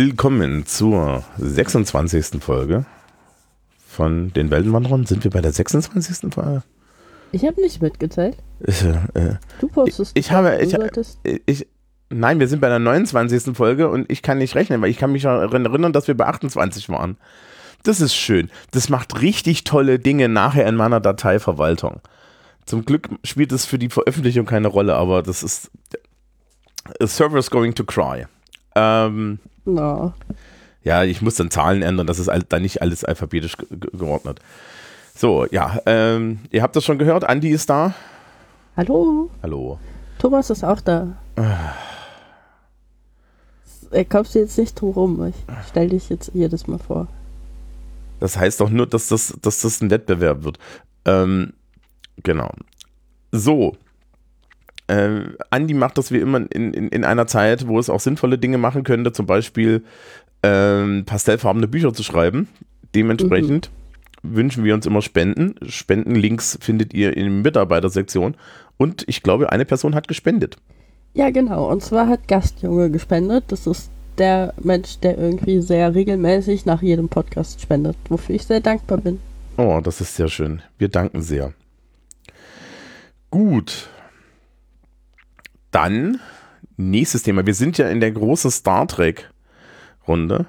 Willkommen zur 26. Folge von den Weltenwanderern. Sind wir bei der 26. Folge? Ich habe nicht mitgezählt. Äh, äh, Du postest. ich habe, Du ich, solltest- ich, nein, wir sind bei der 29. Folge und ich kann nicht rechnen, weil ich kann mich daran erinnern, dass wir bei 28 waren. Das ist schön. Das macht richtig tolle Dinge nachher in meiner Dateiverwaltung. Zum Glück spielt es für die Veröffentlichung keine Rolle, aber das ist a server's going to cry. Ähm, Na, ja, ich muss dann Zahlen ändern, das ist dann nicht alles alphabetisch ge ge geordnet. So, ja, ähm, ihr habt das schon gehört, Andi ist da. hallo, Hallo. Thomas ist auch da. Er kommst du jetzt nicht drum rum. Ich stell dich jetzt jedes Mal vor. Das heißt doch nur, dass das, dass das ein Wettbewerb wird. Ähm, genau. So. Äh, Andi macht das wie immer in, in, in einer Zeit, wo es auch sinnvolle Dinge machen könnte, zum Beispiel ähm, pastellfarbene Bücher zu schreiben. Dementsprechend wünschen wir uns immer Spenden. Spendenlinks findet ihr in der Mitarbeitersektion. Und ich glaube, eine Person hat gespendet. Ja, genau. Und zwar hat Gastjunge gespendet. Das ist der Mensch, der irgendwie sehr regelmäßig nach jedem Podcast spendet, wofür ich sehr dankbar bin. Oh, das ist sehr schön. Wir danken sehr. Gut. Dann nächstes Thema. Wir sind ja in der großen Star Trek-Runde.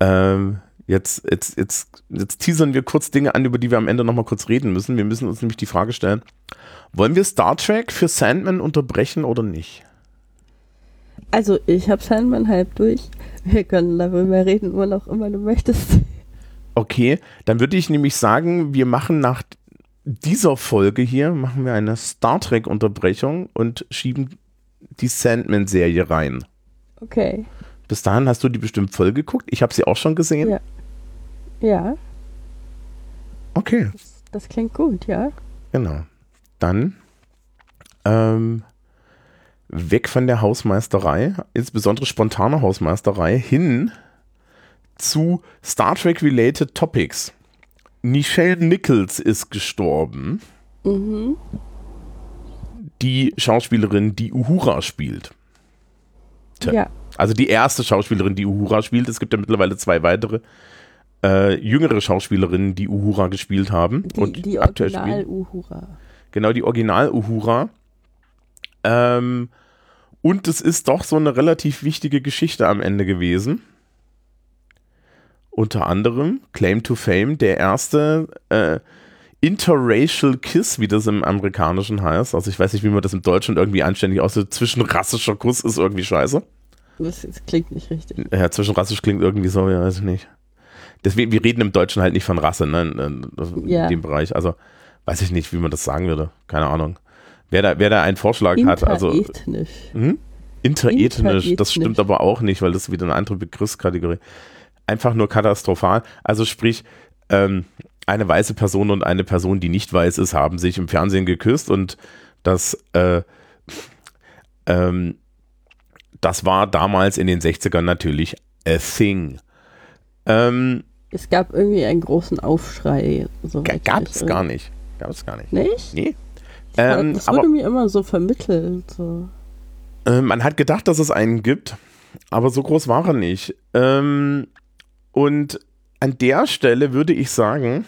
Ähm, jetzt, jetzt, jetzt, jetzt teasern wir kurz Dinge an, über die wir am Ende nochmal kurz reden müssen. Wir müssen uns nämlich die Frage stellen, wollen wir Star Trek für Sandman unterbrechen oder nicht? Also, ich habe Sandman halb durch. Wir können darüber reden, wann auch immer du möchtest. Okay, dann würde ich nämlich sagen, wir machen nach dieser Folge hier, machen wir eine Star Trek Unterbrechung und schieben die Sandman-Serie rein. Okay. Bis dahin hast du die bestimmt voll geguckt. Ich habe sie auch schon gesehen. Ja. Ja, Okay, das klingt gut, ja. genau. Dann ähm, weg von der Hausmeisterei, insbesondere spontane Hausmeisterei, hin zu Star Trek-related Topics. Nichelle Nichols ist gestorben. Mhm. die Schauspielerin, die Uhura spielt. Tja. Ja. Also die erste Schauspielerin, die Uhura spielt. Es gibt ja mittlerweile zwei weitere äh, jüngere Schauspielerinnen, die Uhura gespielt haben Die, und die aktuell Original spielen. Uhura. Genau, die Original Uhura. Ähm, und es ist doch so eine relativ wichtige Geschichte am Ende gewesen. Unter anderem Claim to Fame, der erste äh, Interracial Kiss, wie das im Amerikanischen heißt. Also ich weiß nicht, wie man das im Deutschen irgendwie anständig aussieht. Zwischenrassischer Kuss ist irgendwie scheiße. Das, das klingt nicht richtig. Ja, zwischenrassisch klingt irgendwie so, ja, weiß ich nicht. Deswegen, wir reden im Deutschen halt nicht von Rasse, ne, in, in Ja. dem Bereich. Also, weiß ich nicht, wie man das sagen würde. Keine Ahnung. Wer da, wer da einen Vorschlag hat, also Interethnisch. hm? interethnisch, das Interethnisch. stimmt aber auch nicht, weil das ist wieder eine andere Begriffskategorie. Einfach nur katastrophal. Also sprich, ähm, eine weiße Person und eine Person, die nicht weiß ist, haben sich im Fernsehen geküsst und das, äh, ähm, das war damals in den 60ern natürlich a thing. Ähm, Es gab irgendwie einen großen Aufschrei. gab es gar nicht. Gab es gar nicht. Nicht? Nee. Ähm, das aber- wurde mir immer so vermittelt. So. Äh, man hat gedacht, dass es einen gibt, aber so groß war er nicht. Ähm, und an der Stelle würde ich sagen,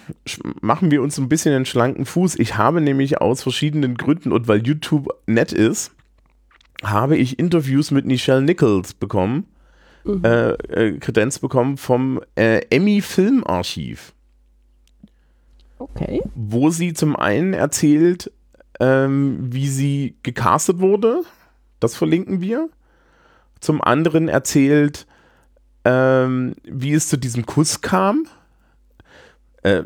machen wir uns ein bisschen einen schlanken Fuß. Ich habe nämlich aus verschiedenen Gründen und weil YouTube nett ist, habe ich Interviews mit Nichelle Nichols bekommen, Mhm. äh, äh, Kredenz bekommen vom äh, Emmy Filmarchiv. Okay. wo sie zum einen erzählt, ähm, wie sie gecastet wurde. Das verlinken wir. Zum anderen erzählt, ähm, wie es zu diesem Kuss kam. Äh,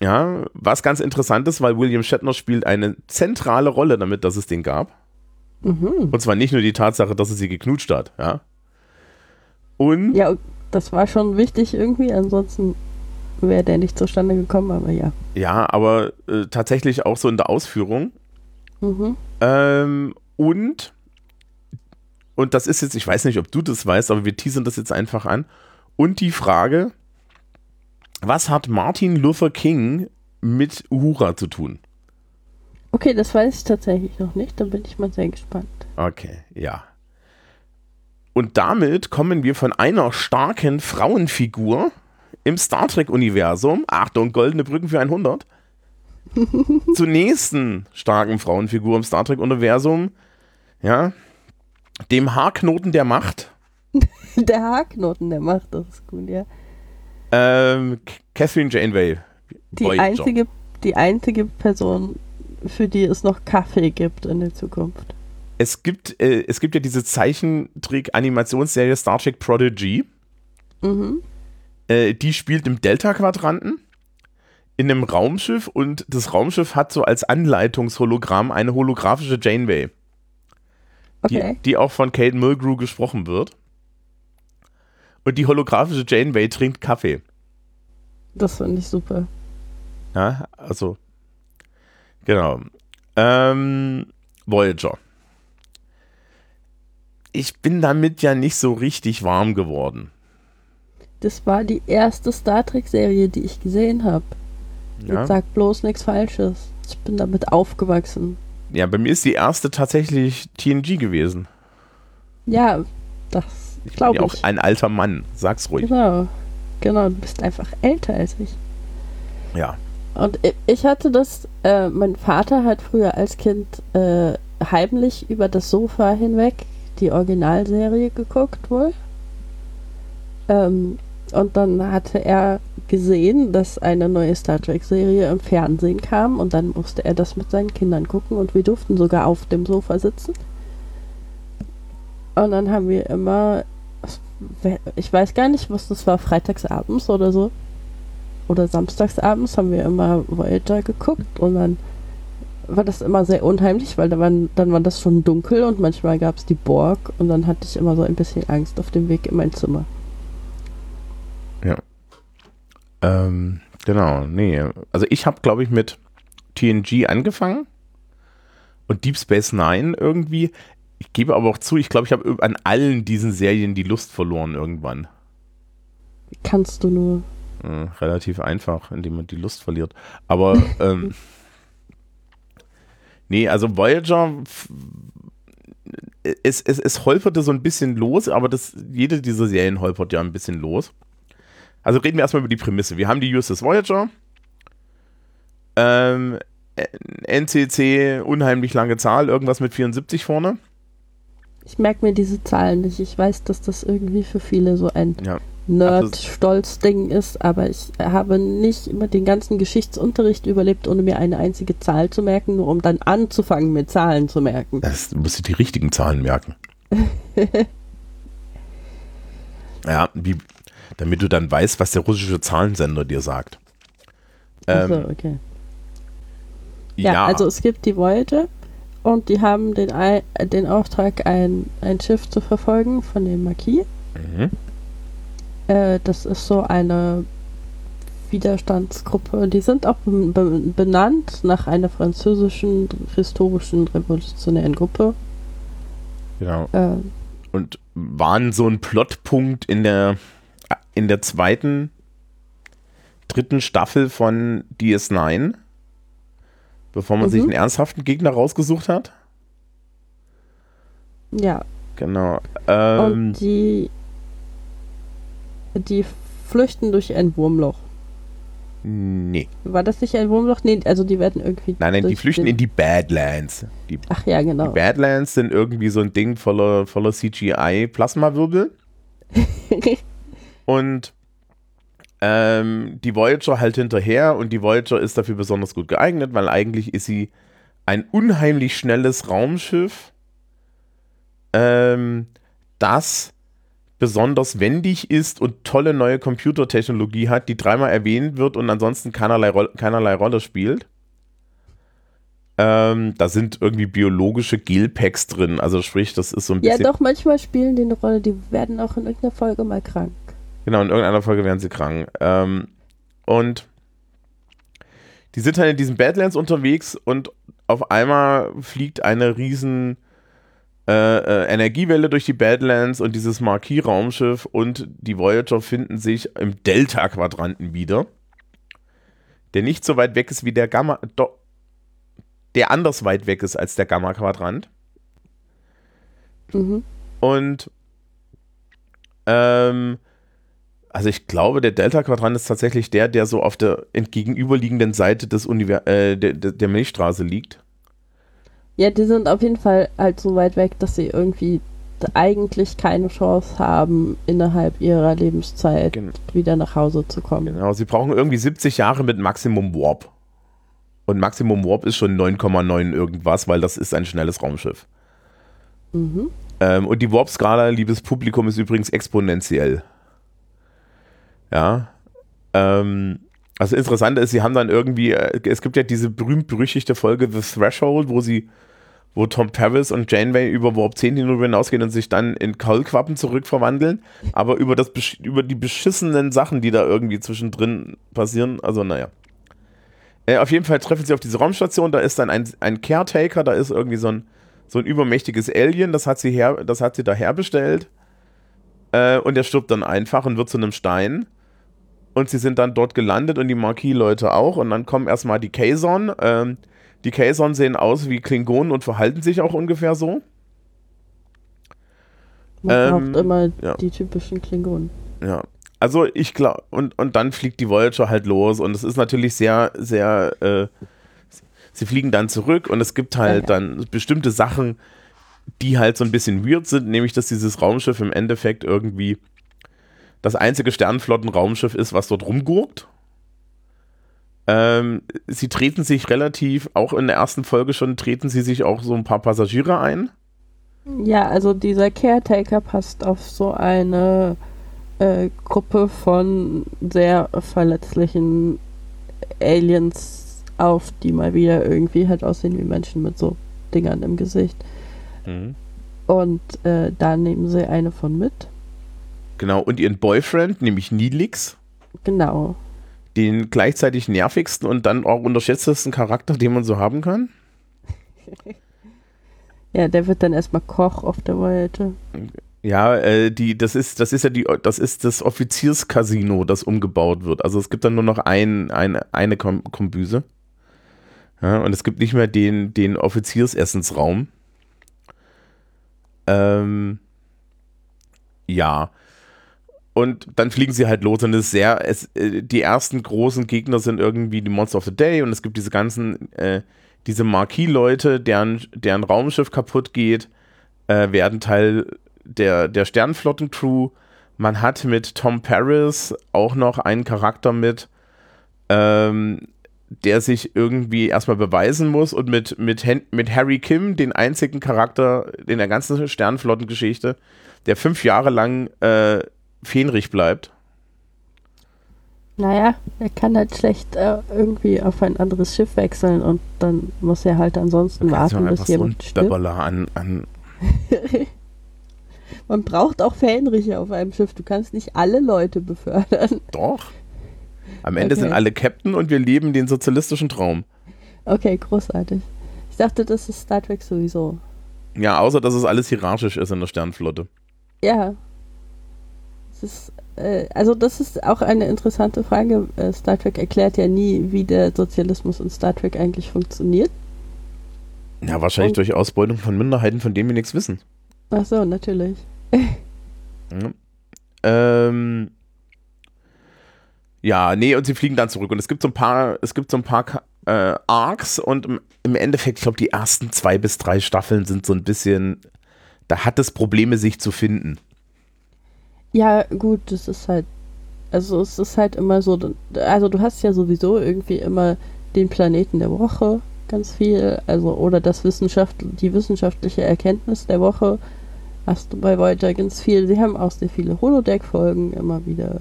ja, was ganz interessant ist, weil William Shatner spielt eine zentrale Rolle damit, dass es den gab. Mhm. Und zwar nicht nur die Tatsache, dass er sie geknutscht hat, ja. Und Ja, das war schon wichtig irgendwie. Ansonsten wäre der nicht zustande gekommen, aber ja. ja, aber äh, tatsächlich auch so in der Ausführung. Mhm. Ähm, und, und das ist jetzt, ich weiß nicht, ob du das weißt, aber wir teasern das jetzt einfach an. Und die Frage, was hat Martin Luther King mit Uhura zu tun? Okay, das weiß ich tatsächlich noch nicht. Da bin ich mal sehr gespannt. Okay, ja. Und damit kommen wir von einer starken Frauenfigur im Star Trek-Universum, Achtung, goldene Brücken für 100, zur nächsten starken Frauenfigur im Star Trek-Universum, ja, dem Haarknoten der Macht. Der Haarknoten der Macht, das ist gut, ja. Ähm, Catherine Janeway. Die einzige, die einzige Person, für die es noch Kaffee gibt in der Zukunft. Es gibt, äh, es gibt ja diese Zeichentrick-Animationsserie Star Trek Prodigy. Mhm. Äh, die spielt im Delta-Quadranten in einem Raumschiff und das Raumschiff hat so als Anleitungshologramm eine holographische Janeway, Okay. die, die auch von Kate Mulgrew gesprochen wird. Und die holographische Janeway trinkt Kaffee. Das finde ich super. Ja, also, genau. Ähm, Voyager. Ich bin damit ja nicht so richtig warm geworden. Das war die erste Star Trek-Serie, die ich gesehen habe. Ja? Jetzt sag bloß nichts Falsches. Ich bin damit aufgewachsen. Ja, bei mir ist die erste tatsächlich TNG gewesen. Ja, das Ich bin glaube ja auch ich. ein alter Mann. Sag's ruhig. Genau. Genau, du bist einfach älter als ich. Ja. Und ich hatte das, äh, mein Vater hat früher als Kind äh, heimlich über das Sofa hinweg die Originalserie geguckt wohl. Ähm, und dann hatte er gesehen, dass eine neue Star Trek-Serie im Fernsehen kam und dann musste er das mit seinen Kindern gucken und wir durften sogar auf dem Sofa sitzen. Und dann haben wir immer, ich weiß gar nicht, was das war, freitagsabends oder so oder samstagsabends haben wir immer Voyager geguckt und dann war das immer sehr unheimlich, weil da waren, dann war das schon dunkel und manchmal gab es die Borg und dann hatte ich immer so ein bisschen Angst auf dem Weg in mein Zimmer. Ähm, genau, nee. Also ich habe, glaube ich, mit TNG angefangen und Deep Space Nine irgendwie. Ich gebe aber auch zu, ich glaube, ich habe an allen diesen Serien die Lust verloren irgendwann. Kannst du nur? Äh, relativ einfach, indem man die Lust verliert. Aber ähm, nee, also Voyager es, es, es holperte so ein bisschen los, aber das, jede dieser Serien holpert ja ein bisschen los. Also reden wir erstmal über die Prämisse. Wir haben die USS Voyager. Ähm, NCC, unheimlich lange Zahl, irgendwas mit 74 vorne. Ich merke mir diese Zahlen nicht. Ich weiß, dass das irgendwie für viele so ein Ja. Nerd-Stolz-Ding ist, aber ich habe nicht immer den ganzen Geschichtsunterricht überlebt, ohne mir eine einzige Zahl zu merken, nur um dann anzufangen, mir Zahlen zu merken. Das, du musst dir die richtigen Zahlen merken. ja, wie, damit du dann weißt, was der russische Zahlensender dir sagt. Ähm, Achso, okay. Ja, also es gibt die Voyager und die haben den, den Auftrag, ein, ein Schiff zu verfolgen von dem Marquis. Mhm. Äh, das ist so eine Widerstandsgruppe. Die sind auch be be benannt nach einer französischen historischen revolutionären Gruppe. Genau. Äh, Und waren so ein Plotpunkt in der, in der zweiten, dritten Staffel von DS9, bevor man Mhm. sich einen ernsthaften Gegner rausgesucht hat. ja, Genau. Ähm, und die, die flüchten durch ein Wurmloch. nee. War das nicht ein Wurmloch? Nee, also die werden irgendwie. Nein, nein, die flüchten in die Badlands. Die Ach ja, genau. Die Badlands sind irgendwie so ein Ding voller, voller CGI-Plasmawirbel. Und ähm, die Voyager halt hinterher und die Voyager ist dafür besonders gut geeignet, weil eigentlich ist sie ein unheimlich schnelles Raumschiff, ähm, das besonders wendig ist und tolle neue Computertechnologie hat, die dreimal erwähnt wird und ansonsten keinerlei, Roll keinerlei Rolle spielt. Ähm, da sind irgendwie biologische Gelpacks drin, also sprich, das ist so ein Ja, bisschen. doch, manchmal spielen die eine Rolle. Die werden auch in irgendeiner Folge mal krank. Genau, in irgendeiner Folge werden sie krank. Ähm, und die sind halt in diesen Badlands unterwegs und auf einmal fliegt eine riesen äh, äh, Energiewelle durch die Badlands und dieses Marquis-Raumschiff und die Voyager finden sich im Delta-Quadranten wieder. Der nicht so weit weg ist wie der Gamma. Do, der anders weit weg ist als der Gamma-Quadrant. Mhm. Und Ähm, also ich glaube, der Delta-Quadrant ist tatsächlich der, der so auf der entgegenüberliegenden Seite des Univers äh, der, der Milchstraße liegt. Ja, die sind auf jeden Fall halt so weit weg, dass sie irgendwie eigentlich keine Chance haben, innerhalb ihrer Lebenszeit Gen wieder nach Hause zu kommen. Genau, sie brauchen irgendwie 70 Jahre mit Maximum Warp. Und Maximum Warp ist schon 9,9 irgendwas, weil das ist ein schnelles Raumschiff. Mhm. Ähm, und die Warp-Skala, liebes Publikum, ist übrigens exponentiell. Ja. Ähm, also interessant ist, sie haben dann irgendwie, äh, es gibt ja diese berühmt-berüchtigte Folge The Threshold, wo sie, wo Tom Paris und Janeway über Warp 10 hinausgehen und sich dann in Kaulquappen zurückverwandeln, aber über, das, über die beschissenen Sachen, die da irgendwie zwischendrin passieren, also naja. Äh, auf jeden Fall treffen sie auf diese Raumstation, da ist dann ein, ein Caretaker, da ist irgendwie so ein, so ein übermächtiges Alien, das hat sie, her, das hat sie da herbestellt. Äh, und der stirbt dann einfach und wird zu einem Stein. Und sie sind dann dort gelandet und die Marquis-Leute auch. Und dann kommen erstmal die Kazon. Ähm, die Kazon sehen aus wie Klingonen und verhalten sich auch ungefähr so. Man Ähm, immer ja. die typischen Klingonen. Ja. Also ich glaube, und, und dann fliegt die Voyager halt los und es ist natürlich sehr, sehr, äh, sie fliegen dann zurück und es gibt halt Ja, dann bestimmte Sachen, die halt so ein bisschen weird sind, nämlich dass dieses Raumschiff im Endeffekt irgendwie das einzige Sternenflotten-Raumschiff ist, was dort rumgurkt. Ähm, sie treten sich relativ, auch in der ersten Folge schon, treten sie sich auch so ein paar Passagiere ein. Ja, also dieser Caretaker passt auf so eine äh, Gruppe von sehr verletzlichen Aliens auf, die mal wieder irgendwie halt aussehen wie Menschen mit so Dingern im Gesicht. Und äh, da nehmen sie eine von mit. Genau, und ihren Boyfriend, nämlich Nilix. Genau. den gleichzeitig nervigsten und dann auch unterschätztesten Charakter, den man so haben kann. Ja, der wird dann erstmal Koch auf der Voyager. Ja, äh, die, das ist, das ist ja die, das ist das Offizierscasino, das umgebaut wird. Also es gibt dann nur noch ein, ein, eine Kom Kombüse. Ja, und es gibt nicht mehr den, den Offiziersessensraum. Ähm, ja. Und dann fliegen sie halt los und es ist sehr, es, äh, die ersten großen Gegner sind irgendwie die Monster of the Day und es gibt diese ganzen, äh, diese Marquis-Leute, deren, deren Raumschiff kaputt geht, äh, werden Teil der, der Sternflotten-Crew. Man hat mit Tom Paris auch noch einen Charakter mit, ähm, der sich irgendwie erstmal beweisen muss und mit, mit, mit Harry Kim, den einzigen Charakter in der ganzen Sternflottengeschichte, der fünf Jahre lang äh, Fähnrich bleibt. Naja, er kann halt schlecht äh, irgendwie auf ein anderes Schiff wechseln und dann muss er halt ansonsten warten, bis so jemand stirbt. Böbberler an, an Man braucht auch Fähnriche auf einem Schiff. Du kannst nicht alle Leute befördern. Doch. Am Ende Okay. sind alle Captain und wir leben den sozialistischen Traum. Okay, großartig. Ich dachte, das ist Star Trek sowieso. Ja, außer dass es alles hierarchisch ist in der Sternflotte. Ja. Ist, äh, also das ist auch eine interessante Frage. Äh, Star Trek erklärt ja nie, wie der Sozialismus in Star Trek eigentlich funktioniert. Ja, wahrscheinlich Und- durch Ausbeutung von Minderheiten, von denen wir nichts wissen. Ach so, natürlich. Ja. Ähm, ja, nee, und sie fliegen dann zurück. Und es gibt so ein paar, es gibt so ein paar äh, Arcs und im, im Endeffekt, ich glaube, die ersten zwei bis drei Staffeln sind so ein bisschen, da hat es Probleme, sich zu finden. Ja, gut, das ist halt, also es ist halt immer so, also du hast ja sowieso irgendwie immer den Planeten der Woche, ganz viel, also oder das Wissenschaft, die wissenschaftliche Erkenntnis der Woche hast du bei Voyager ganz viel. Sie haben auch sehr viele Holodeck-Folgen immer wieder.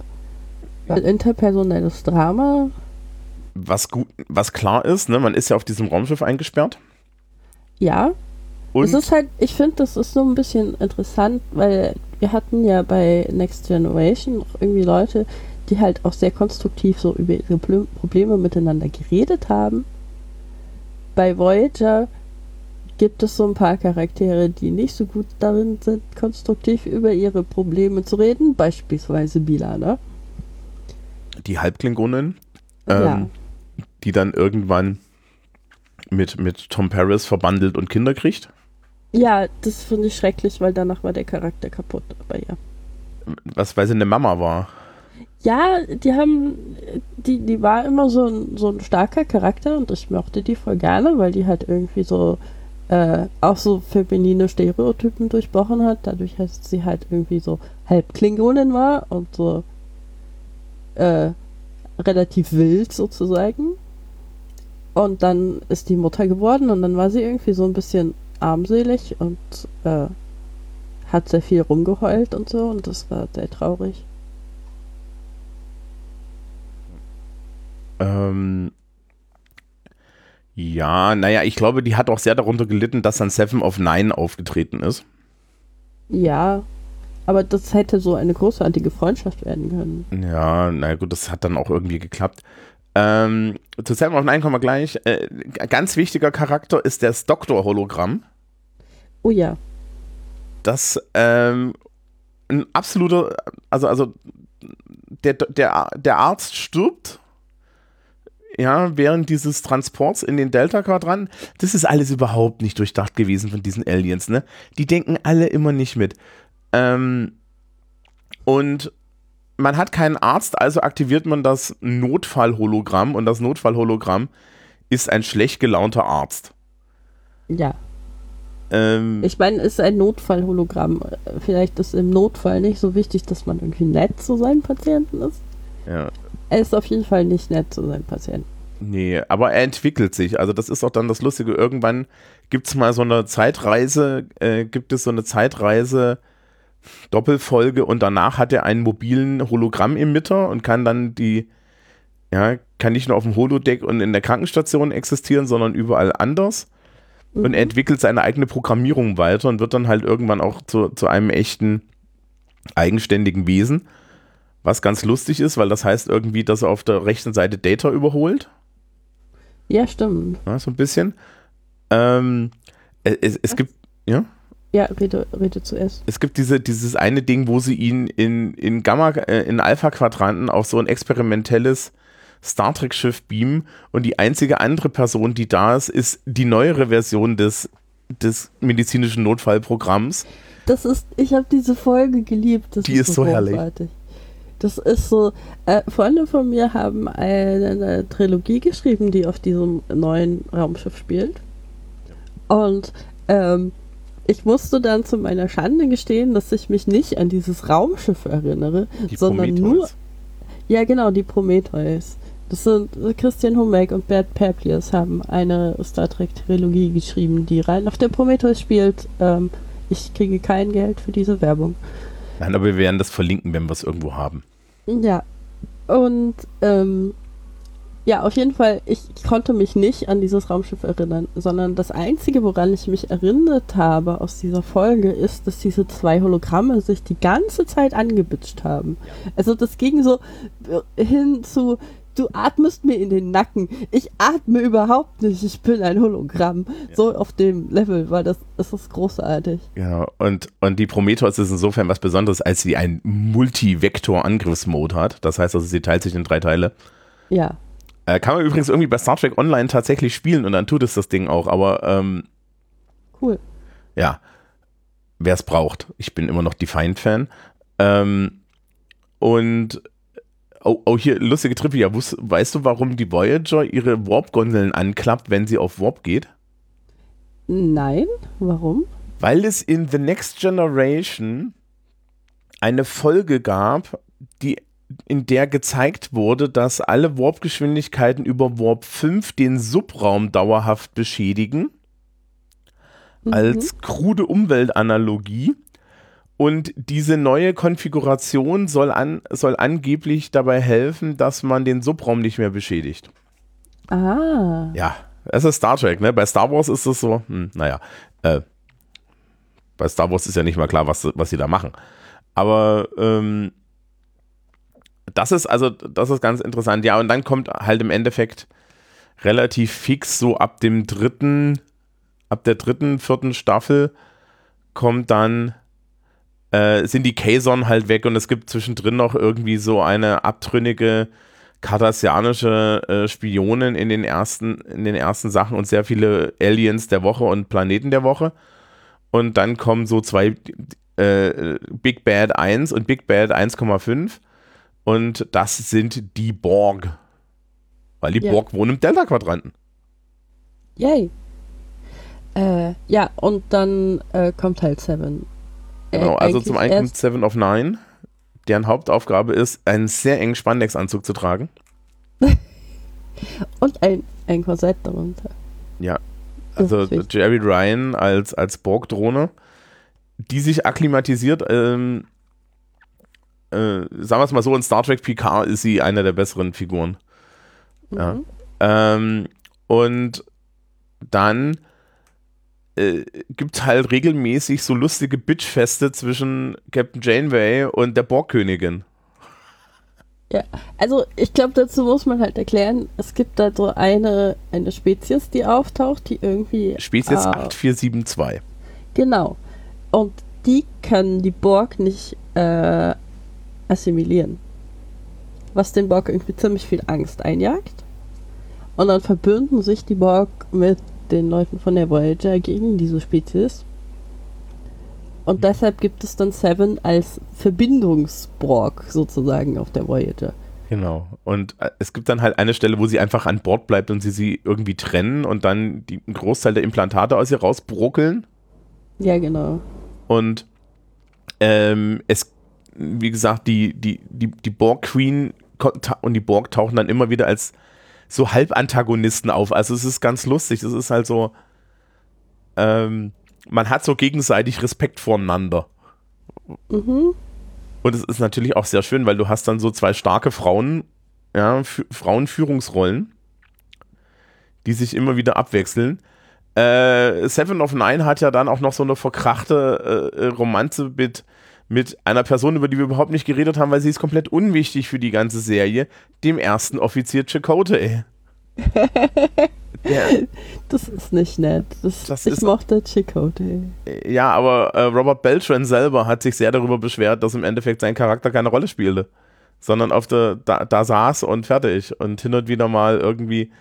Interpersonelles Drama, Was gut, was klar ist, ne, man ist ja auf diesem Raumschiff eingesperrt. ja. Und es ist halt, ich finde, das ist so ein bisschen interessant, weil wir hatten ja bei Next Generation auch irgendwie Leute, die halt auch sehr konstruktiv so über ihre Probleme miteinander geredet haben. Bei Voyager gibt es so ein paar Charaktere, die nicht so gut darin sind, konstruktiv über ihre Probleme zu reden, beispielsweise Bilana. die Halbklingonin, ja. ähm, die dann irgendwann mit, mit Tom Paris verbandelt und Kinder kriegt. Ja, das finde ich schrecklich, weil danach war der Charakter kaputt bei ihr. was, weil sie eine Mama war. Ja, die haben, die, die war immer so ein, so ein starker Charakter und ich mochte die voll gerne, weil die halt irgendwie so äh, auch so feminine Stereotypen durchbrochen hat, dadurch, dass sie halt irgendwie so halb Klingonin war und so äh, relativ wild sozusagen. Und dann ist die Mutter geworden und dann war sie irgendwie so ein bisschen armselig und äh, hat sehr viel rumgeheult und so und das war sehr traurig. Ähm, ja, naja, ich glaube, die hat auch sehr darunter gelitten, dass dann Seven of Nine aufgetreten ist. Ja, aber das hätte so eine großartige Freundschaft werden können. Ja, naja gut, das hat dann auch irgendwie geklappt. Ähm, zu Seven of Nine kommen wir gleich. Äh, ganz wichtiger Charakter ist das Doktor-Hologramm. Oh ja. Das ähm, ein absoluter, also, also der, der, der Arzt stirbt ja, während dieses Transports in den Delta-Quadranten, das ist alles überhaupt nicht durchdacht gewesen von diesen Aliens, ne? Die denken alle immer nicht mit. Ähm, und man hat keinen Arzt, also aktiviert man das Notfallhologramm und das Notfallhologramm ist ein schlecht gelaunter Arzt. Ja. Ähm, ich meine, es ist ein Notfallhologramm. Vielleicht ist im Notfall nicht so wichtig, dass man irgendwie nett zu seinen Patienten ist. Ja. Er ist auf jeden Fall nicht nett zu seinen Patienten. Nee, aber er entwickelt sich. Also das ist auch dann das Lustige. Irgendwann gibt es mal so eine Zeitreise, äh, gibt es so eine Zeitreise Doppelfolge und danach hat er einen mobilen Hologramm-Emitter und kann dann die, ja, kann nicht nur auf dem Holodeck und in der Krankenstation existieren, sondern überall anders. Mhm. Und entwickelt seine eigene Programmierung weiter und wird dann halt irgendwann auch zu, zu einem echten eigenständigen Wesen. Was ganz lustig ist, weil das heißt irgendwie, dass er auf der rechten Seite Data überholt. Ja, stimmt. Ja, so ein bisschen. Ähm, es, es gibt, ja? Ja, rede, rede zuerst. Es gibt diese, dieses eine Ding, wo sie ihn in, in Gamma, äh, in Alpha-Quadranten auf so ein experimentelles Star Trek-Schiff beamen und die einzige andere Person, die da ist, ist die neuere Version des, des medizinischen Notfallprogramms. Das ist, ich habe diese Folge geliebt. Das die ist, ist so, so herrlich. Das ist so, äh, Freunde von mir haben eine, eine, Trilogie geschrieben, die auf diesem neuen Raumschiff spielt. Und ähm, ich musste dann zu meiner Schande gestehen, dass ich mich nicht an dieses Raumschiff erinnere, die sondern Prometheus. nur. Ja, genau, die Prometheus. Das sind Christian Humbeck und Bert Perplius haben eine Star Trek Trilogie geschrieben, die rein auf der Prometheus spielt. Ähm, ich kriege kein Geld für diese Werbung. Nein, aber wir werden das verlinken, wenn wir es irgendwo haben. Ja. Und ähm, ja, auf jeden Fall, ich, konnte mich nicht an dieses Raumschiff erinnern, sondern das Einzige, woran ich mich erinnert habe aus dieser Folge, ist, dass diese zwei Hologramme sich die ganze Zeit angebitscht haben. Also das ging so hin zu, du atmest mir in den Nacken. Ich atme überhaupt nicht. Ich bin ein Hologramm. Ja. So auf dem Level, weil das, das ist großartig. Genau. Und, und die Prometheus ist insofern was Besonderes, als sie einen Multivektor-Angriffsmode hat. Das heißt also, sie teilt sich in drei Teile. Ja. Äh, kann man übrigens irgendwie bei Star Trek Online tatsächlich spielen und dann tut es das Ding auch, aber ähm, cool. Ja. Wer es braucht. Ich bin immer noch Defiant-Fan. Ähm, und Oh, oh, hier, lustige Trivia. Weißt du, warum die Voyager ihre Warp-Gondeln anklappt, wenn sie auf Warp geht? Nein, warum? Weil es in The Next Generation eine Folge gab, die, in der gezeigt wurde, dass alle Warp-Geschwindigkeiten über Warp 5 den Subraum dauerhaft beschädigen. Mhm. Als krude Umweltanalogie. Und diese neue Konfiguration soll, an, soll angeblich dabei helfen, dass man den Subraum nicht mehr beschädigt. Ah. Ja, es ist Star Trek, ne? Bei Star Wars ist es so, hm, naja, äh, bei Star Wars ist ja nicht mal klar, was, was sie da machen. Aber ähm, das ist also, das ist ganz interessant. Ja, und dann kommt halt im Endeffekt relativ fix so ab dem dritten, ab der dritten, vierten Staffel kommt dann äh, sind die Kazon halt weg und es gibt zwischendrin noch irgendwie so eine abtrünnige kardassianische äh, Spionin in den ersten in den ersten Sachen und sehr viele Aliens der Woche und Planeten der Woche und dann kommen so zwei äh, Big Bad 1 und Big Bad 1,5 und das sind die Borg. Weil die Ja. Borg wohnen im Delta-Quadranten. Yay. Äh, ja, und dann äh, kommt halt Seven. Äh, Genau, also eigentlich zum einen kommt Seven of Nine, deren Hauptaufgabe ist, einen sehr engen Spandex-Anzug zu tragen. Und ein, ein Korsett darunter. Ja, also. Jerry Ryan als, als Borg-Drohne, die sich akklimatisiert, ähm, äh, sagen wir es mal so, in Star Trek Picard ist sie eine der besseren Figuren. Ja. Mhm. Ähm, und dann äh, gibt halt regelmäßig so lustige Bitchfeste zwischen Captain Janeway und der Borgkönigin. Also, ich glaube, dazu muss man halt erklären, es gibt da so eine, eine Spezies, die auftaucht, die irgendwie. Spezies Ah. 8472. Genau. Und die können die Borg nicht äh, assimilieren. Was den Borg irgendwie ziemlich viel Angst einjagt. Und dann verbünden sich die Borg mit den Leuten von der Voyager gegen diese Spezies. Und deshalb gibt es dann Seven als Verbindungsborg sozusagen auf der Voyager. Genau. Und äh, es gibt dann halt eine Stelle, wo sie einfach an Bord bleibt und sie sie irgendwie trennen und dann die, einen Großteil der Implantate aus ihr rausbrockeln. Ja, genau. Und ähm, es, wie gesagt, die, die, die, die Borg Queen und die Borg tauchen dann immer wieder als so Halbantagonisten auf. Also es ist ganz lustig. Es ist halt so, ähm, man hat so gegenseitig Respekt voreinander. Mhm. Und es ist natürlich auch sehr schön, weil du hast dann so zwei starke Frauen, ja, Fü- Frauenführungsrollen, die sich immer wieder abwechseln. Äh, Seven of Nine hat ja dann auch noch so eine verkrachte äh, äh, Romanze mit, mit einer Person, über die wir überhaupt nicht geredet haben, weil sie ist komplett unwichtig für die ganze Serie, dem ersten Offizier Chakotay. Der, Das ist nicht nett. Das, Das ich ist- mochte Chakotay. ja, aber äh, Robert Beltran selber hat sich sehr darüber beschwert, dass im Endeffekt sein Charakter keine Rolle spielte, sondern auf der, da, da saß und fertig und hin und wieder mal irgendwie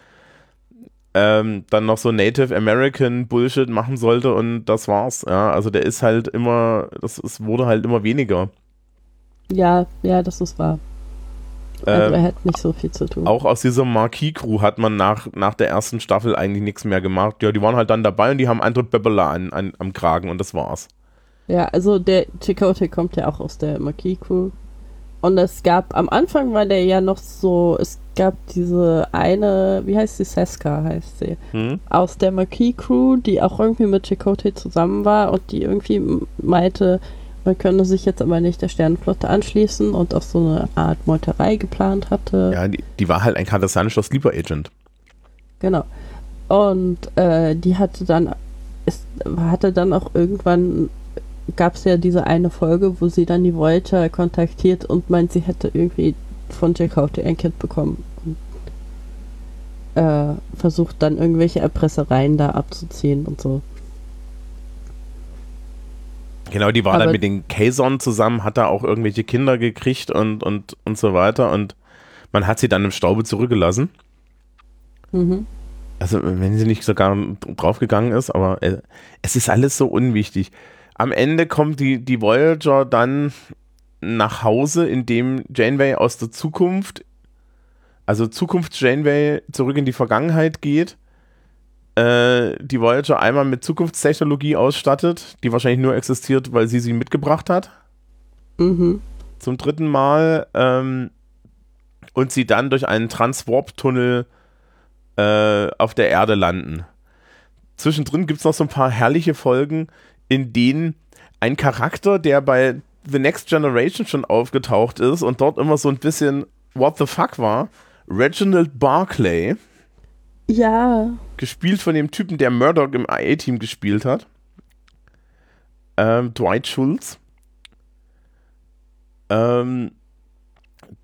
ähm, dann noch so Native American Bullshit machen sollte und das war's. Ja, also der ist halt immer, das ist, wurde halt immer weniger. Ja, ja, das ist wahr. Also er Ähm, hat nicht so viel zu tun. auch aus dieser Marquis-Crew hat man nach, nach der ersten Staffel eigentlich nichts mehr gemacht. Ja, die waren halt dann dabei und die haben andere Böbbeler an, an, am Kragen und das war's. Ja, also der Chakotay kommt ja auch aus der Marquis Crew. Und es gab, am Anfang war der ja noch so, es gab diese eine, wie heißt sie, Seska heißt sie, Hm? aus der Marquis Crew, die auch irgendwie mit Chakotay zusammen war und die irgendwie meinte, man könne sich jetzt aber nicht der Sternenflotte anschließen und auch so eine Art Meuterei geplant hatte. Ja, die, die war halt ein kardassianischer Sleeper Agent. Genau. Und äh, die hatte dann, ist, hatte dann auch irgendwann, gab es ja diese eine Folge, wo sie dann die Voyager kontaktiert und meint, sie hätte irgendwie von Chakotay ein Kind bekommen. Und, äh, versucht dann irgendwelche Erpressereien da abzuziehen und so. Genau, die war Aber- dann mit den Kazon zusammen, hat da auch irgendwelche Kinder gekriegt und, und, und so weiter. Und man hat sie dann im Staube zurückgelassen. Mhm. Also, wenn sie nicht sogar draufgegangen ist, aber äh, es ist alles so unwichtig. Am Ende kommt die, die Voyager dann nach Hause, indem Janeway aus der Zukunft, also Zukunft Janeway zurück in die Vergangenheit geht, äh, die Voyager einmal mit Zukunftstechnologie ausstattet, die wahrscheinlich nur existiert, weil sie sie mitgebracht hat Mhm. zum dritten Mal ähm, und sie dann durch einen Transwarp-Tunnel äh, auf der Erde landen. Zwischendrin gibt es noch so ein paar herrliche Folgen, in denen ein Charakter, der bei The Next Generation schon aufgetaucht ist und dort immer so ein bisschen What the fuck war, Reginald Barclay, Ja, gespielt von dem Typen, der Murdoch im IA-Team gespielt hat. Ähm, Dwight Schultz. Ähm,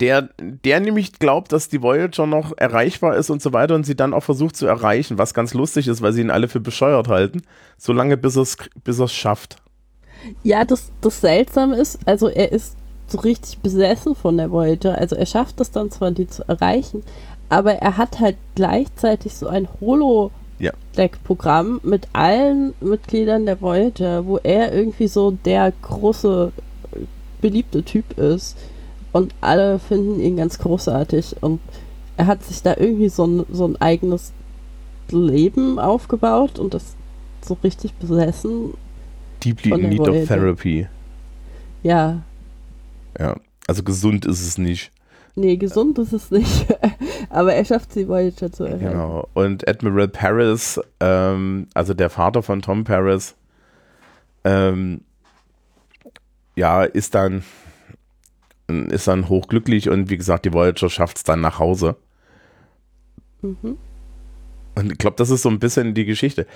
der, der nämlich glaubt, dass die Voyager noch erreichbar ist und so weiter und sie dann auch versucht zu erreichen, was ganz lustig ist, weil sie ihn alle für bescheuert halten, solange bis er es bis er's schafft. Ja, das, das Seltsame ist, also er ist so richtig besessen von der Voyager. Also er schafft es dann zwar, die zu erreichen, aber er hat halt gleichzeitig so ein Ja. Deck-Programm mit allen Mitgliedern der Voyager, wo er irgendwie so der große, beliebte Typ ist. Und alle finden ihn ganz großartig. Und er hat sich da irgendwie so ein, so ein eigenes Leben aufgebaut und das so richtig besessen. Deeply in need of Voyager. therapy. Ja, Ja. Also gesund ist es nicht. nee, gesund ist es nicht. Aber er schafft die Voyager zu erhalten. Genau. Und Admiral Paris, ähm, also der Vater von Tom Paris, ähm, ja, ist dann ist dann hochglücklich und wie gesagt, die Voyager schafft es dann nach Hause. Mhm. Und ich glaube, das ist so ein bisschen die Geschichte.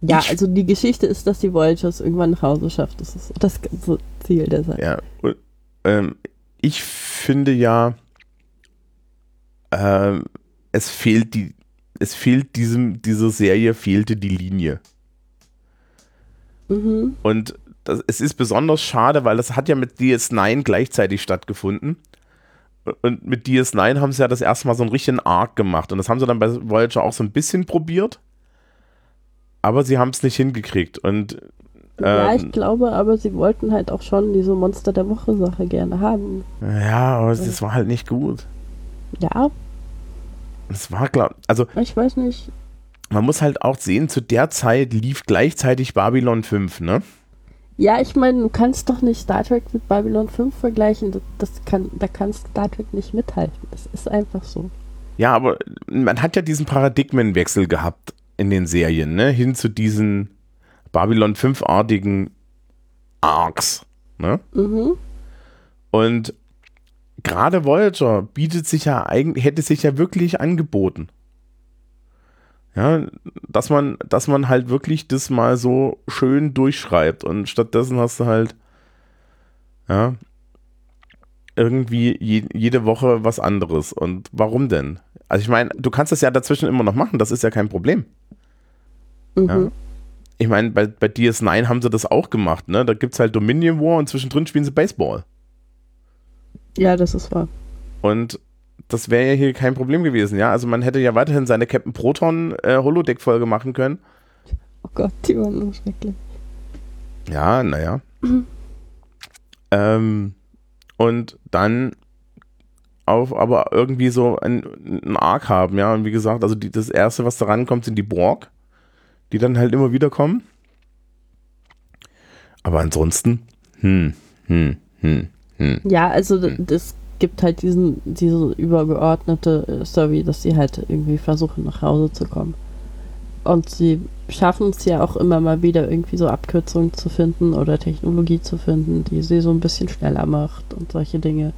Ja, Ich- also die Geschichte ist, dass die Voyager es irgendwann nach Hause schafft. Das ist das ganze Ziel der Sache. Ja. Und, ähm, ich finde ja, ähm, es fehlt die, es fehlt diesem, dieser Serie fehlte die Linie. Mhm. Und das, es ist besonders schade, weil das hat ja mit DS9 gleichzeitig stattgefunden. Und mit DS9 haben sie ja das erste Mal so einen richtigen Arc gemacht. Und das haben sie dann bei Voyager auch so ein bisschen probiert. Aber sie haben es nicht hingekriegt. Und ja, ähm, ich glaube, aber sie wollten halt auch schon diese Monster der Woche Sache gerne haben. ja, aber das war halt nicht gut. Ja, Es war klar. Also ich weiß nicht. man muss halt auch sehen, zu der Zeit lief gleichzeitig Babylon 5, ne? Ja, ich meine, du kannst doch nicht Star Trek mit Babylon 5 vergleichen. Das, das kann, da kann Star Trek nicht mithalten. Das ist einfach so. Ja, aber man hat ja diesen Paradigmenwechsel gehabt in den Serien, ne? Hin zu diesen Babylon 5-artigen Arcs, ne? Mhm. Und gerade Voyager bietet sich ja eigentlich, hätte sich ja wirklich angeboten. Ja, dass man, dass man halt wirklich das mal so schön durchschreibt und stattdessen hast du halt, ja, irgendwie je, jede Woche was anderes. Und warum denn? Also ich meine, du kannst das ja dazwischen immer noch machen, das ist ja kein Problem. Mhm. Ja. Ich meine, bei, bei DS9 haben sie das auch gemacht, ne? Da gibt es halt Dominion War und zwischendrin spielen sie Baseball. Ja, das ist wahr. Und das wäre ja hier kein Problem gewesen, ja. Also man hätte ja weiterhin seine Captain Proton äh, Holodeck-Folge machen können. Oh Gott, die waren so schrecklich. Ja, naja. ähm, und dann auf aber irgendwie so ein, ein Arc haben, ja. Und wie gesagt, also die, das erste, was da rankommt, sind die Borg, die dann halt immer wieder kommen. Aber ansonsten, hm, hm, hm, hm. Ja, also Hm. das gibt halt diesen, diese übergeordnete äh, Story, dass sie halt irgendwie versuchen, nach Hause zu kommen. Und sie schaffen es ja auch immer mal wieder irgendwie so Abkürzungen zu finden oder Technologie zu finden, die sie so ein bisschen schneller macht und solche Dinge.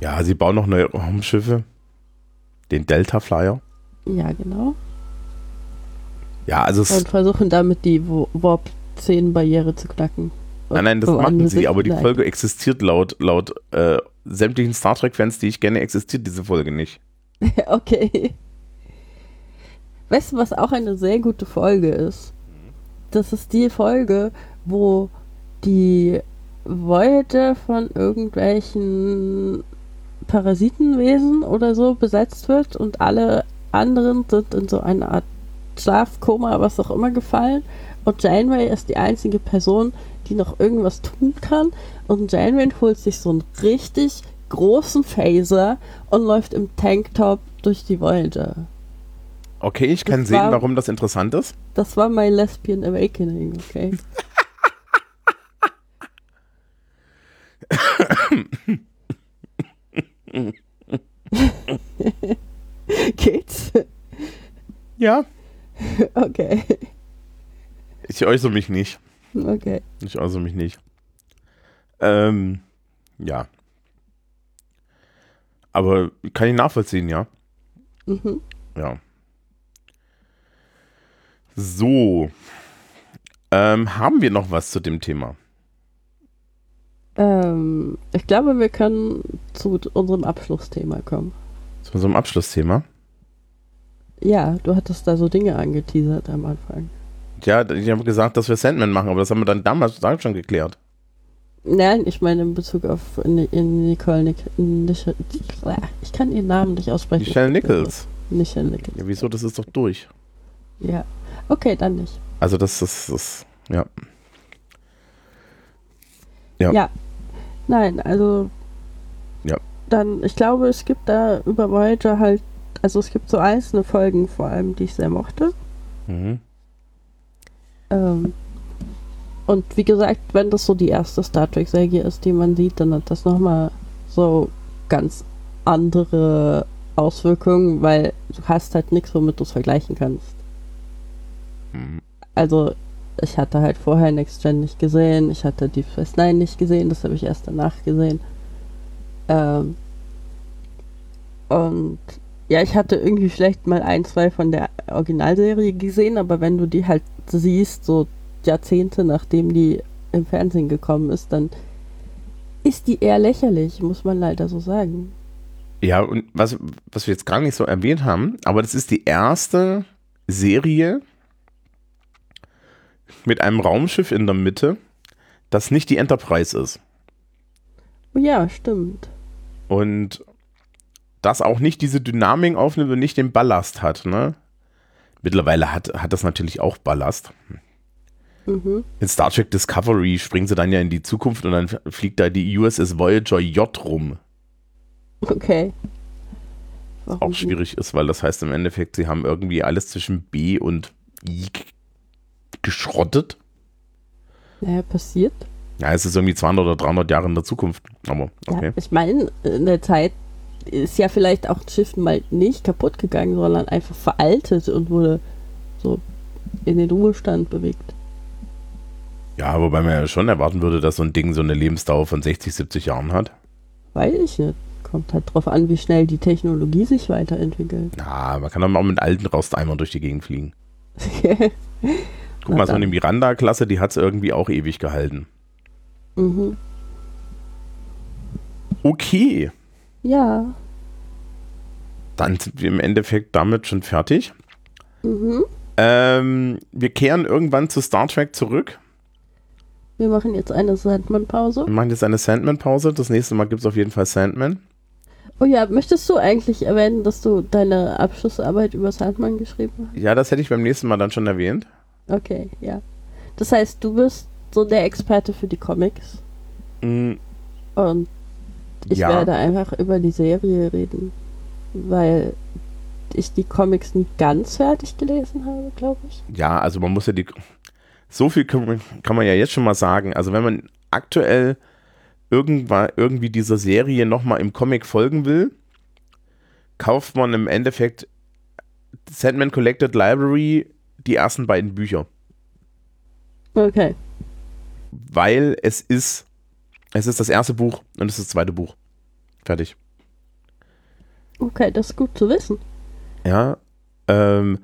Ja, sie bauen noch neue Raumschiffe. Den Delta Flyer. Ja, genau. Ja, also Und versuchen damit die Wo- Warp-10-Barriere zu knacken. Nein, nein, das machen sie, aber die. Folge existiert laut, laut äh, sämtlichen Star Trek-Fans, die ich kenne, existiert diese Folge nicht. okay. Weißt du, was auch eine sehr gute Folge ist? Das ist die Folge, wo die Voyager von irgendwelchen Parasitenwesen oder so besetzt wird und alle anderen sind in so eine Art Schlafkoma, was auch immer gefallen. Und Janeway ist die einzige Person, die noch irgendwas tun kann. Und Janeway holt sich so einen richtig großen Phaser und läuft im Tanktop durch die Voyager. Okay, ich kann Das sehen, war- warum das interessant ist. Das war my Lesbian Awakening, okay? Geht's? Ja. Okay. Ich äußere mich nicht. Okay. Ich äußere mich nicht. Ähm, ja. Aber kann ich nachvollziehen, ja. Mhm. Ja. So. Ähm, haben wir noch was zu dem Thema? Ähm, ich glaube, wir können zu unserem Abschlussthema kommen. Zu unserem Abschlussthema? Ja, du hattest da so Dinge angeteasert am Anfang. Ja, ich habe gesagt, dass wir Sandman machen, aber das haben wir dann damals schon geklärt. Nein, ich meine in Bezug auf Nicole Nic Nic ich kann ihren Namen nicht aussprechen. Michelle Nichols. nicht Enlightened. Ja, wieso? Das ist doch durch. Ja. Okay, dann nicht. Also das ist, das, ja. Ja. Ja. Nein, also. Ja. Dann, ich glaube, es gibt da über Voyager halt, also es gibt so einzelne Folgen vor allem, die ich sehr mochte. Mhm. Ähm, und wie gesagt, wenn das so die erste Star Trek-Serie ist, die man sieht, dann hat das nochmal so ganz andere Auswirkungen, weil du hast halt nichts, womit du es vergleichen kannst. Mhm. Also, ich hatte halt vorher Next Gen nicht gesehen, ich hatte Deep Space Nine nicht gesehen, das habe ich erst danach gesehen. Ähm, und ja, ich hatte irgendwie vielleicht mal ein, zwei von der Originalserie gesehen, aber wenn du die halt siehst, so Jahrzehnte nachdem die im Fernsehen gekommen ist, dann ist die eher lächerlich, muss man leider so sagen. Ja, und was, was wir jetzt gar nicht so erwähnt haben, aber das ist die erste Serie mit einem Raumschiff in der Mitte, das nicht die Enterprise ist. Ja, stimmt. Und das auch nicht diese Dynamik aufnimmt und nicht den Ballast hat. Ne? Mittlerweile hat, hat das natürlich auch Ballast. Mhm. In Star Trek Discovery springen sie dann ja in die Zukunft und dann fliegt da die USS Voyager J rum. Okay. Warum Auch schwierig ist, weil das heißt im Endeffekt, sie haben irgendwie alles zwischen B und I geschrottet. Naja, passiert. Ja, es ist irgendwie 200 oder 300 Jahre in der Zukunft. Aber okay. Ja, ich meine, in der Zeit ist ja vielleicht auch ein Schiff mal nicht kaputt gegangen, sondern einfach veraltet und wurde so in den Ruhestand bewegt. Ja, wobei man ja schon erwarten würde, dass so ein Ding so eine Lebensdauer von 60, 70 Jahren hat. Weiß ich nicht. Kommt halt drauf an, wie schnell die Technologie sich weiterentwickelt. Na, man kann doch mal mit alten Rosteimern durch die Gegend fliegen. Guck Na mal, so eine Miranda-Klasse, die hat es irgendwie auch ewig gehalten. mhm. Okay, Ja. dann sind wir im Endeffekt damit schon fertig. Mhm. Ähm, wir kehren irgendwann zu Star Trek zurück. Wir machen jetzt eine Sandman-Pause. Wir machen jetzt eine Sandman-Pause. Das nächste Mal gibt es auf jeden Fall Sandman. Oh ja, möchtest du eigentlich erwähnen, dass du deine Abschlussarbeit über Sandman geschrieben Ja, das hätte ich beim nächsten Mal dann schon erwähnt. hast? Okay, ja. Das heißt, du bist so der Experte für die Comics Mm, und ich Ja. werde einfach über die Serie reden, weil ich die Comics nie ganz fertig gelesen habe, glaube ich. Ja, also man muss ja die. So viel kann man, kann man ja jetzt schon mal sagen. Also, wenn man aktuell irgendwann, irgendwie dieser Serie nochmal im Comic folgen will, kauft man im Endeffekt Sandman Collected Library die ersten beiden Bücher. Okay. Weil es ist, es ist das erste Buch und es ist das zweite Buch. Fertig. Okay, das ist gut zu wissen. Ja. Ähm,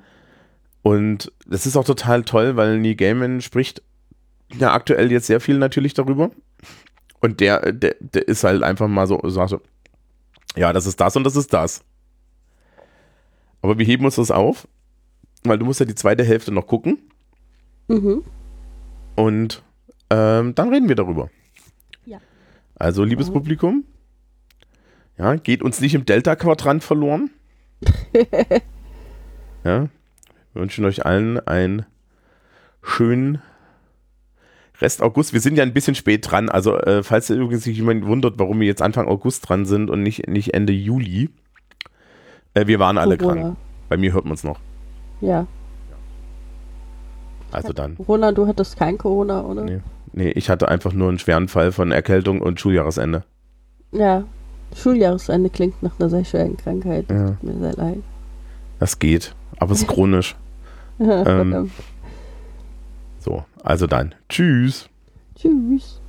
und das ist auch total toll, weil Neil Gaiman spricht ja aktuell jetzt sehr viel natürlich darüber. Und der, der, der ist halt einfach mal so, sagt so, ja, das ist das und das ist das. Aber wir heben uns das auf, weil du musst ja die zweite Hälfte noch gucken Mhm. und ähm, dann reden wir darüber. Also, liebes Ja. Publikum, ja, geht uns nicht im Delta-Quadrant verloren. ja, wir wünschen euch allen einen schönen Rest August. Wir sind ja ein bisschen spät dran. Also, äh, falls übrigens sich jemand wundert, warum wir jetzt Anfang August dran sind und nicht, nicht Ende Juli. Äh, wir waren alle Corona. krank. Bei mir hört man es noch. Ja. Also dann. Corona, du hattest kein Corona, oder? Nee. Nee, ich hatte einfach nur einen schweren Fall von Erkältung und Schuljahresende. Ja. Schuljahresende klingt nach einer sehr schweren Krankheit. Ja. Tut mir sehr leid. Das geht, aber es ist chronisch. Verdammt. So, also dann. Tschüss. Tschüss.